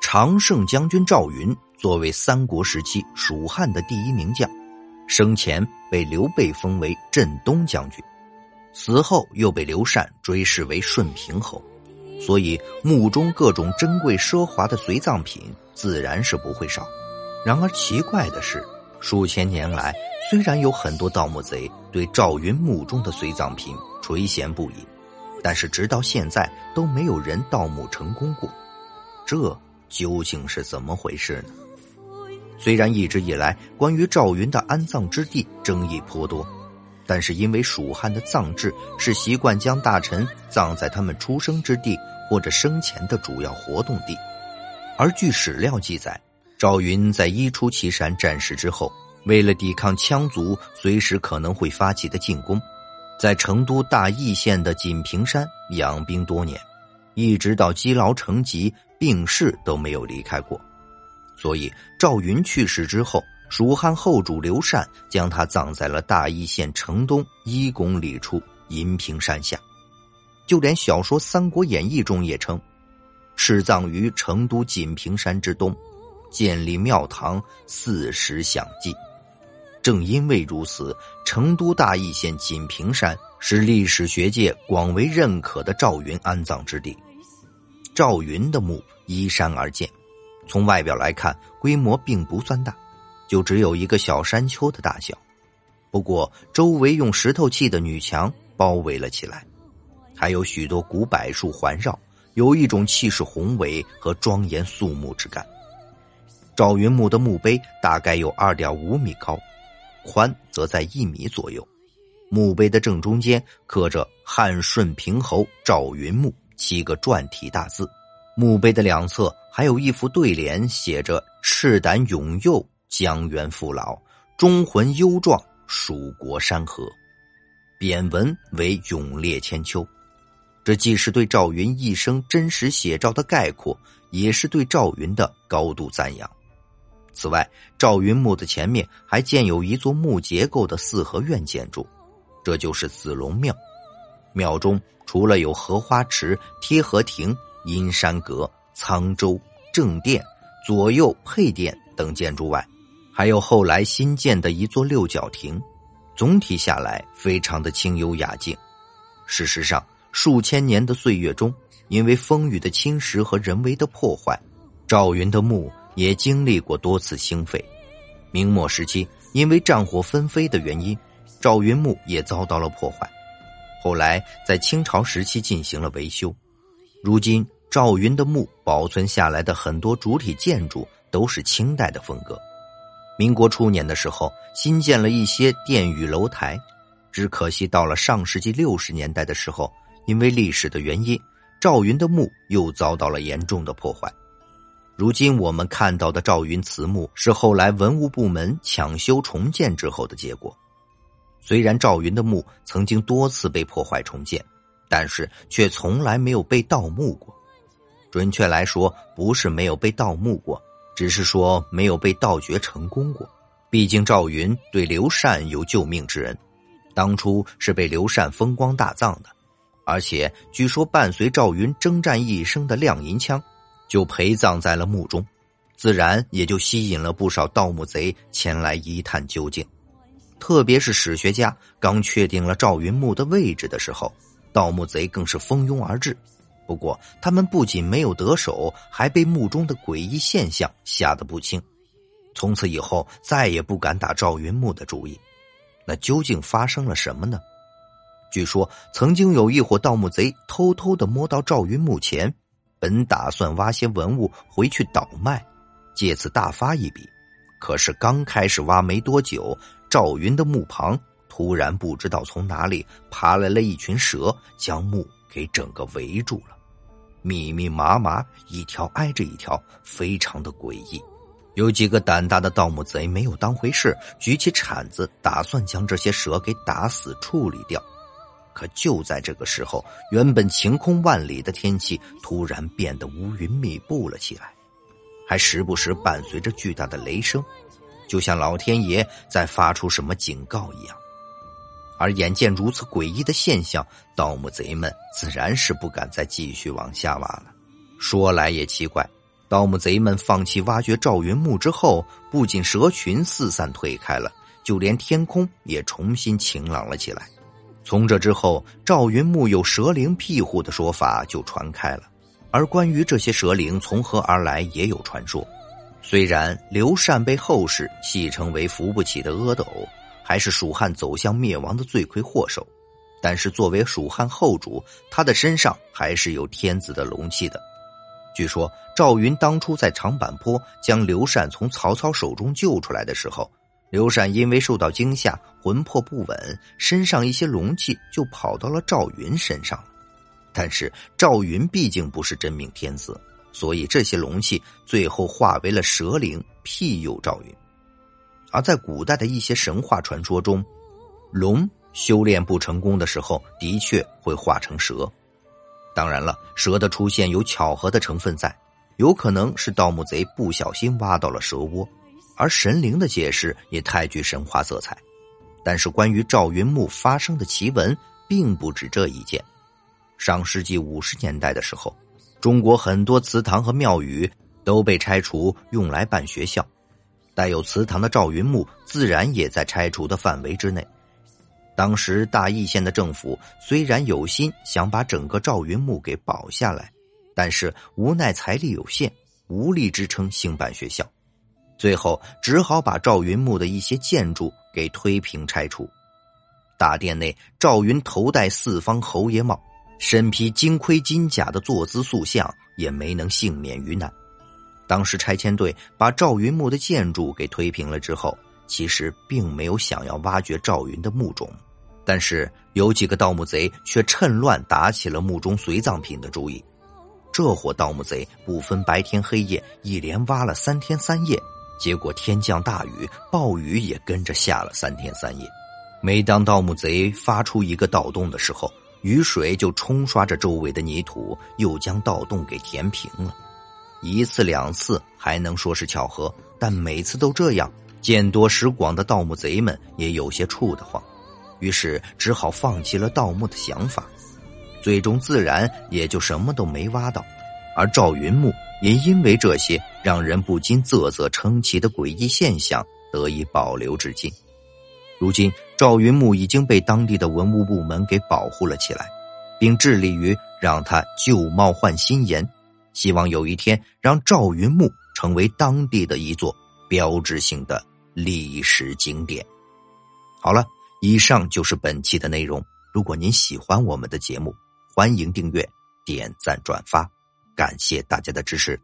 常胜将军赵云作为三国时期蜀汉的第一名将，生前被刘备封为镇东将军，死后又被刘禅追谥为顺平侯，所以墓中各种珍贵奢华的随葬品自然是不会少。然而奇怪的是，数千年来虽然有很多盗墓贼对赵云墓中的随葬品垂涎不已，但是直到现在都没有人盗墓成功过。这。究竟是怎么回事呢？虽然一直以来关于赵云的安葬之地争议颇多，但是因为蜀汉的葬制是习惯将大臣葬在他们出生之地或者生前的主要活动地，而据史料记载，赵云在一出祁山战事之后，为了抵抗羌族随时可能会发起的进攻，在成都大邑县的锦屏山养兵多年，一直到积劳成疾。病逝都没有离开过，所以赵云去世之后，蜀汉后主刘禅将他葬在了大邑县城东一公里处银屏山下。就连小说《三国演义》中也称，敕葬于成都锦屏山之东，建立庙堂，四时享祭。正因为如此，成都大邑县锦屏山是历史学界广为认可的赵云安葬之地。赵云的墓依山而建，从外表来看，规模并不算大，就只有一个小山丘的大小。不过，周围用石头砌的女墙包围了起来，还有许多古柏树环绕，有一种气势宏伟和庄严肃穆之感。赵云墓的墓碑大概有二点五米高，宽则在一米左右。墓碑的正中间刻着“汉顺平侯赵云墓”。七个篆体大字，墓碑的两侧还有一副对联，写着“赤胆勇幼，江源父老；忠魂忧壮，蜀国山河”。匾文为“永烈千秋”，这既是对赵云一生真实写照的概括，也是对赵云的高度赞扬。此外，赵云墓的前面还建有一座木结构的四合院建筑，这就是子龙庙。庙中除了有荷花池、贴合亭、阴山阁、沧州正殿、左右配殿等建筑外，还有后来新建的一座六角亭。总体下来，非常的清幽雅静。事实上，数千年的岁月中，因为风雨的侵蚀和人为的破坏，赵云的墓也经历过多次兴废。明末时期，因为战火纷飞的原因，赵云墓也遭到了破坏。后来在清朝时期进行了维修，如今赵云的墓保存下来的很多主体建筑都是清代的风格。民国初年的时候，新建了一些殿宇楼台，只可惜到了上世纪六十年代的时候，因为历史的原因，赵云的墓又遭到了严重的破坏。如今我们看到的赵云祠墓，是后来文物部门抢修重建之后的结果。虽然赵云的墓曾经多次被破坏重建，但是却从来没有被盗墓过。准确来说，不是没有被盗墓过，只是说没有被盗掘成功过。毕竟赵云对刘禅有救命之恩，当初是被刘禅风光大葬的，而且据说伴随赵云征战一生的亮银枪，就陪葬在了墓中，自然也就吸引了不少盗墓贼前来一探究竟。特别是史学家刚确定了赵云墓的位置的时候，盗墓贼更是蜂拥而至。不过，他们不仅没有得手，还被墓中的诡异现象吓得不轻。从此以后，再也不敢打赵云墓的主意。那究竟发生了什么呢？据说，曾经有一伙盗墓贼偷偷的摸到赵云墓前，本打算挖些文物回去倒卖，借此大发一笔。可是刚开始挖没多久。赵云的墓旁突然不知道从哪里爬来了一群蛇，将墓给整个围住了，密密麻麻，一条挨着一条，非常的诡异。有几个胆大的盗墓贼没有当回事，举起铲子打算将这些蛇给打死处理掉。可就在这个时候，原本晴空万里的天气突然变得乌云密布了起来，还时不时伴随着巨大的雷声。就像老天爷在发出什么警告一样，而眼见如此诡异的现象，盗墓贼们自然是不敢再继续往下挖了。说来也奇怪，盗墓贼们放弃挖掘赵云墓之后，不仅蛇群四散退开了，就连天空也重新晴朗了起来。从这之后，赵云墓有蛇灵庇护的说法就传开了。而关于这些蛇灵从何而来，也有传说。虽然刘禅被后世戏称为扶不起的阿斗，还是蜀汉走向灭亡的罪魁祸首，但是作为蜀汉后主，他的身上还是有天子的龙气的。据说赵云当初在长坂坡将刘禅从曹操手中救出来的时候，刘禅因为受到惊吓，魂魄不稳，身上一些龙气就跑到了赵云身上。但是赵云毕竟不是真命天子，所以这些龙气最后化为了蛇灵庇佑赵云。而在古代的一些神话传说中，龙修炼不成功的时候，的确会化成蛇。当然了，蛇的出现有巧合的成分在，有可能是盗墓贼不小心挖到了蛇窝，而神灵的解释也太具神话色彩。但是关于赵云墓发生的奇闻，并不止这一件。上世纪五十年代的时候，中国很多祠堂和庙宇都被拆除，用来办学校，带有祠堂的赵云墓自然也在拆除的范围之内。当时大邑县的政府虽然有心想把整个赵云墓给保下来，但是无奈财力有限，无力支撑兴办学校，最后只好把赵云墓的一些建筑给推平拆除。大殿内，赵云头戴四方侯爷帽，身披金盔金甲的坐姿塑像也没能幸免于难。当时拆迁队把赵云墓的建筑给推平了之后，其实并没有想要挖掘赵云的墓冢。但是有几个盗墓贼却趁乱打起了墓中随葬品的主意，这伙盗墓贼不分白天黑夜，一连挖了三天三夜，结果天降大雨，暴雨也跟着下了三天三夜。每当盗墓贼发出一个盗洞的时候，雨水就冲刷着周围的泥土，又将盗洞给填平了。一次两次还能说是巧合，但每次都这样，见多识广的盗墓贼们也有些怵得慌。于是只好放弃了盗墓的想法，最终自然也就什么都没挖到，而赵云墓也因为这些让人不禁啧啧称奇的诡异现象得以保留至今。如今赵云墓已经被当地的文物部门给保护了起来，并致力于让它旧貌换新颜，希望有一天让赵云墓成为当地的一座标志性的历史景点。好了。以上就是本期的内容。如果您喜欢我们的节目，欢迎订阅、点赞、转发，感谢大家的支持。